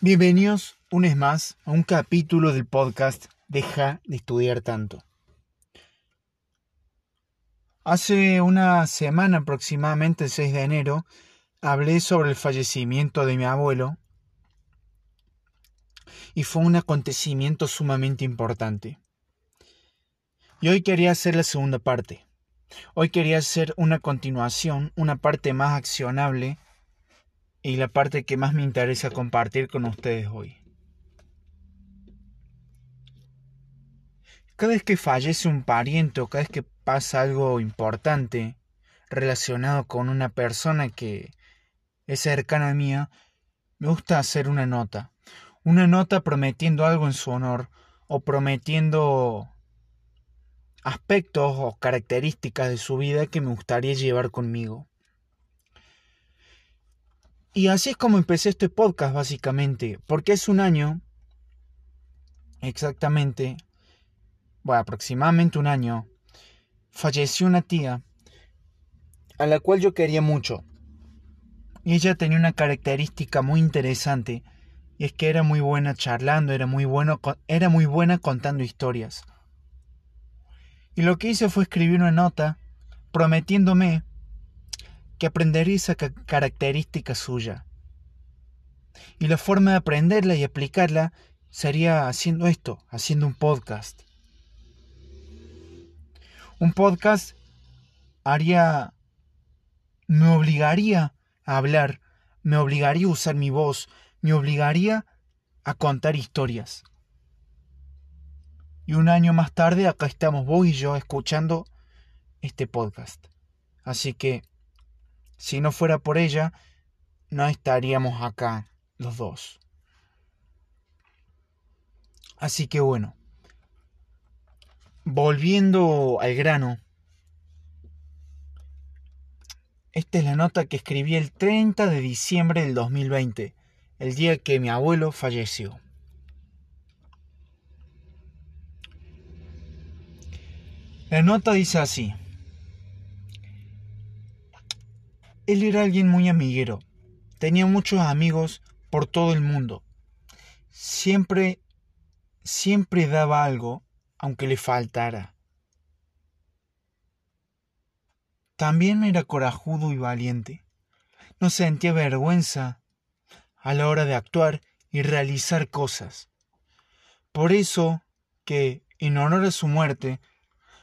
Bienvenidos un vez más a un capítulo del podcast Deja de estudiar tanto. Hace una semana aproximadamente, el 6 de enero, hablé sobre el fallecimiento de mi abuelo y fue un acontecimiento sumamente importante. Y hoy quería hacer la segunda parte. Hoy quería hacer una continuación, una parte más accionable y la parte que más me interesa compartir con ustedes hoy. Cada vez que fallece un pariente o cada vez que pasa algo importante relacionado con una persona que es cercana a mía, me gusta hacer una nota. Una nota prometiendo algo en su honor o prometiendo aspectos o características de su vida que me gustaría llevar conmigo. Y así es como empecé este podcast básicamente, porque es un año, exactamente, bueno, aproximadamente un año, falleció una tía a la cual yo quería mucho. Y ella tenía una característica muy interesante, y es que era muy buena charlando, era muy, bueno, era muy buena contando historias. Y lo que hice fue escribir una nota prometiéndome que aprendería esa característica suya. Y la forma de aprenderla y aplicarla sería haciendo esto, haciendo un podcast. Un podcast haría, me obligaría a hablar, me obligaría a usar mi voz, me obligaría a contar historias. Y un año más tarde acá estamos vos y yo escuchando este podcast. Así que si no fuera por ella, no estaríamos acá los dos. Así que bueno, volviendo al grano, esta es la nota que escribí el 30 de diciembre del 2020, el día que mi abuelo falleció. La nota dice así. Él era alguien muy amiguero. Tenía muchos amigos por todo el mundo. Siempre, siempre daba algo, aunque le faltara. También era corajudo y valiente. No sentía vergüenza a la hora de actuar y realizar cosas. Por eso que, en honor a su muerte,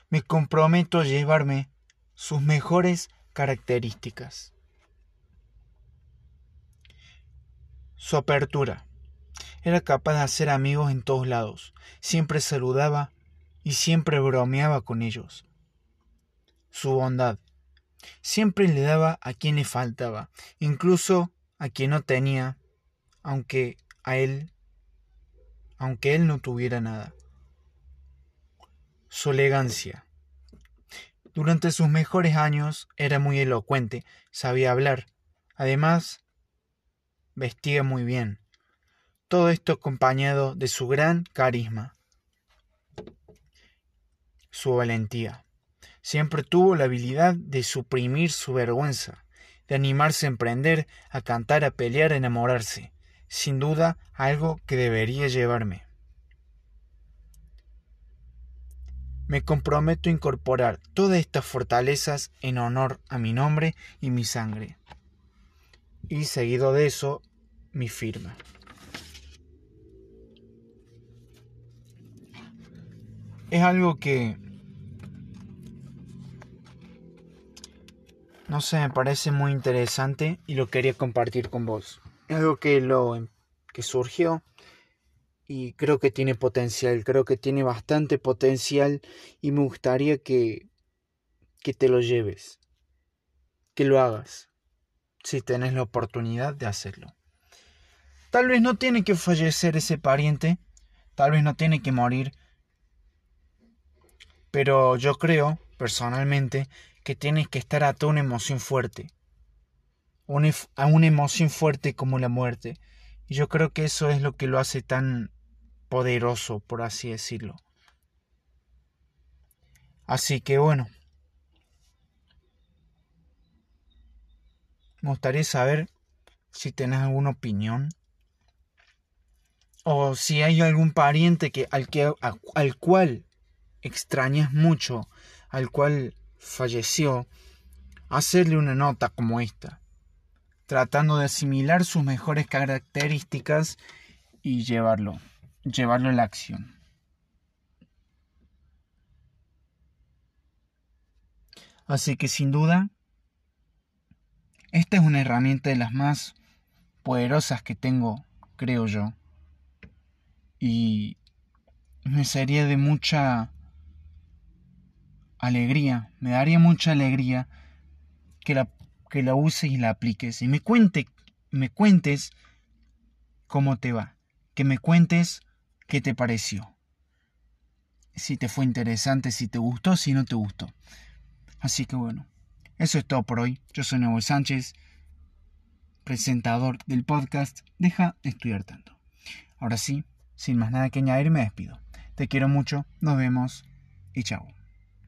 me comprometo a llevarme sus mejores características. Su apertura. Era capaz de hacer amigos en todos lados. Siempre saludaba y siempre bromeaba con ellos. Su bondad. Siempre le daba a quien le faltaba, incluso a quien no tenía, aunque a él, aunque él no tuviera nada. Su elegancia. Durante sus mejores años era muy elocuente, sabía hablar. Además, vestía muy bien. Todo esto acompañado de su gran carisma, su valentía. Siempre tuvo la habilidad de suprimir su vergüenza, de animarse a emprender, a cantar, a pelear, a enamorarse. Sin duda, algo que debería llevarme. Me comprometo a incorporar todas estas fortalezas en honor a mi nombre y mi sangre y seguido de eso mi firma. Es algo que no sé, me parece muy interesante y lo quería compartir con vos. Es algo que lo que surgió y creo que tiene potencial, creo que tiene bastante potencial y me gustaría que que te lo lleves, que lo hagas si tenés la oportunidad de hacerlo. Tal vez no tiene que fallecer ese pariente, tal vez no tiene que morir, pero yo creo, personalmente, que tienes que estar a una emoción fuerte, a una emoción fuerte como la muerte. Y yo creo que eso es lo que lo hace tan poderoso, por así decirlo. Así que bueno, Me gustaría saber si tenés alguna opinión o si hay algún pariente que, al, que, al cual extrañas mucho, al cual falleció, hacerle una nota como esta, tratando de asimilar sus mejores características y llevarlo, llevarlo a la acción. Así que sin duda, esta es una herramienta de las más poderosas que tengo, creo yo. Y me sería de mucha alegría, me daría mucha alegría que la, que la uses y la apliques. Y me, cuente, me cuentes cómo te va. Que me cuentes qué te pareció. Si te fue interesante, si te gustó, si no te gustó. Así que bueno, eso es todo por hoy. Yo soy Nuevo Sánchez, presentador del podcast Deja de estudiar tanto. Ahora sí, sin más nada que añadir, me despido. Te quiero mucho, nos vemos y chao.